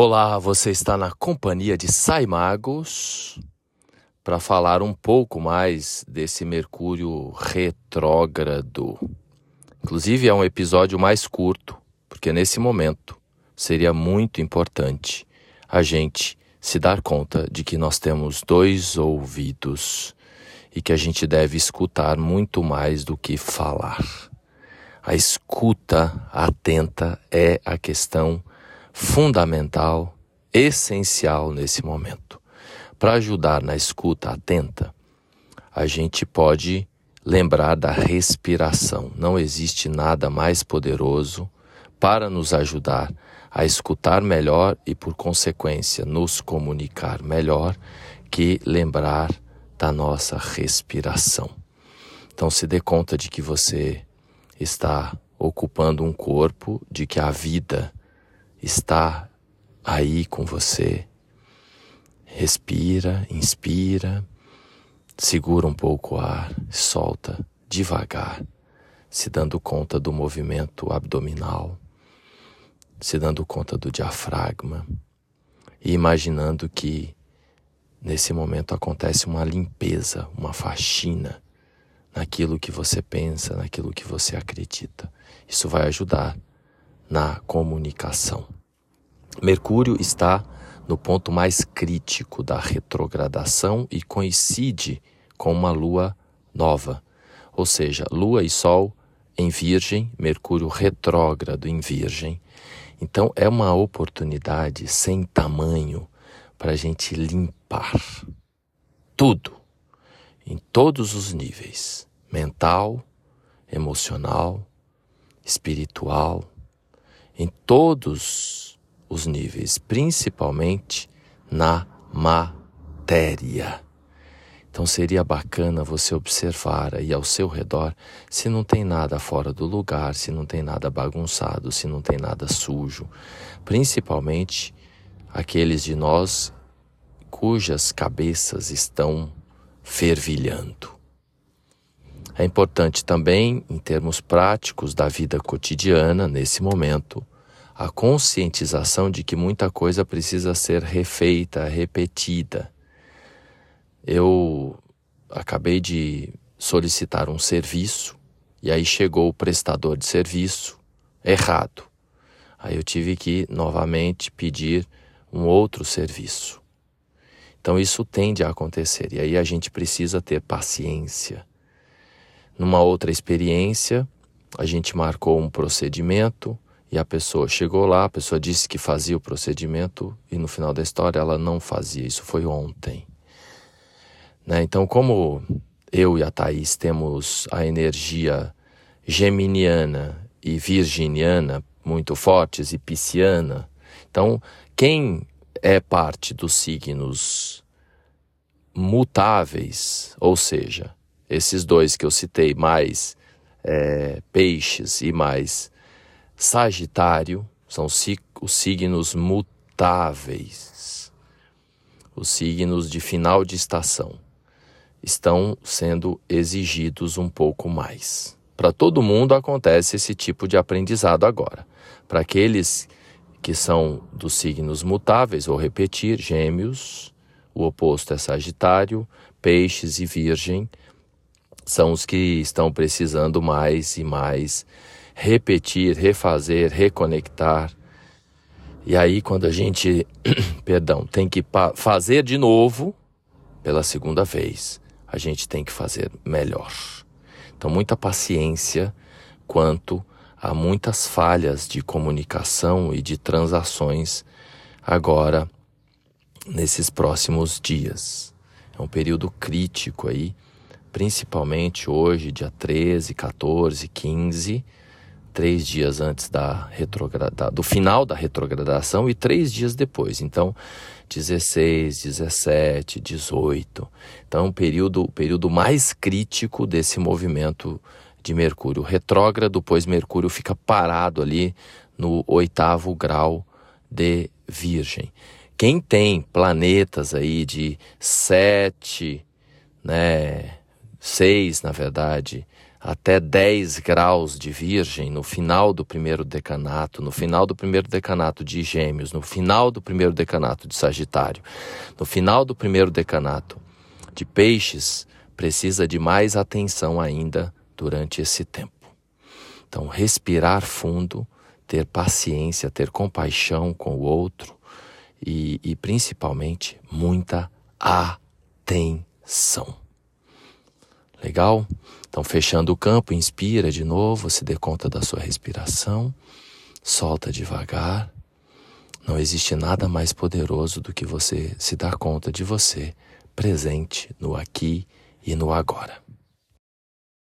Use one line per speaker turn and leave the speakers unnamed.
Olá, você está na companhia de Saimagos para falar um pouco mais desse Mercúrio retrógrado. Inclusive é um episódio mais curto, porque nesse momento seria muito importante a gente se dar conta de que nós temos dois ouvidos e que a gente deve escutar muito mais do que falar. A escuta atenta é a questão fundamental, essencial nesse momento. Para ajudar na escuta atenta, a gente pode lembrar da respiração. Não existe nada mais poderoso para nos ajudar a escutar melhor e, por consequência, nos comunicar melhor que lembrar da nossa respiração. Então, se dê conta de que você está ocupando um corpo, de que a vida está aí com você. Respira, inspira, segura um pouco o ar, solta devagar, se dando conta do movimento abdominal, se dando conta do diafragma e imaginando que nesse momento acontece uma limpeza, uma faxina naquilo que você pensa, naquilo que você acredita. Isso vai ajudar na comunicação. Mercúrio está no ponto mais crítico da retrogradação e coincide com uma lua nova, ou seja, lua e sol em Virgem, Mercúrio retrógrado em Virgem. Então é uma oportunidade sem tamanho para a gente limpar tudo, em todos os níveis: mental, emocional, espiritual, em todos os níveis, principalmente na matéria. Então seria bacana você observar aí ao seu redor se não tem nada fora do lugar, se não tem nada bagunçado, se não tem nada sujo, principalmente aqueles de nós cujas cabeças estão fervilhando. É importante também, em termos práticos da vida cotidiana, nesse momento, a conscientização de que muita coisa precisa ser refeita, repetida. Eu acabei de solicitar um serviço e aí chegou o prestador de serviço errado. Aí eu tive que novamente pedir um outro serviço. Então isso tende a acontecer e aí a gente precisa ter paciência numa outra experiência, a gente marcou um procedimento e a pessoa chegou lá, a pessoa disse que fazia o procedimento e no final da história ela não fazia. Isso foi ontem. Né? Então, como eu e a Thaís temos a energia geminiana e virginiana muito fortes e pisciana, então quem é parte dos signos mutáveis, ou seja, esses dois que eu citei, mais é, peixes e mais Sagitário, são os signos mutáveis, os signos de final de estação, estão sendo exigidos um pouco mais. Para todo mundo acontece esse tipo de aprendizado agora. Para aqueles que são dos signos mutáveis, vou repetir: Gêmeos, o oposto é Sagitário, Peixes e Virgem são os que estão precisando mais e mais repetir, refazer, reconectar. E aí, quando a gente, perdão, tem que fazer de novo, pela segunda vez, a gente tem que fazer melhor. Então, muita paciência quanto a muitas falhas de comunicação e de transações agora nesses próximos dias. É um período crítico aí principalmente hoje, dia 13, 14, 15, três dias antes da retrograda, do final da retrogradação e três dias depois. Então, 16, 17, 18. Então, o período, o período mais crítico desse movimento de Mercúrio retrógrado, pois Mercúrio fica parado ali no oitavo grau de Virgem. Quem tem planetas aí de sete, né, seis, na verdade, até 10 graus de Virgem no final do primeiro decanato, no final do primeiro decanato de Gêmeos, no final do primeiro decanato de Sagitário, no final do primeiro decanato de Peixes, precisa de mais atenção ainda durante esse tempo. Então, respirar fundo, ter paciência, ter compaixão com o outro e, e principalmente muita atenção. Legal? Então, fechando o campo, inspira de novo, se dê conta da sua respiração, solta devagar. Não existe nada mais poderoso do que você se dar conta de você presente no aqui e no agora.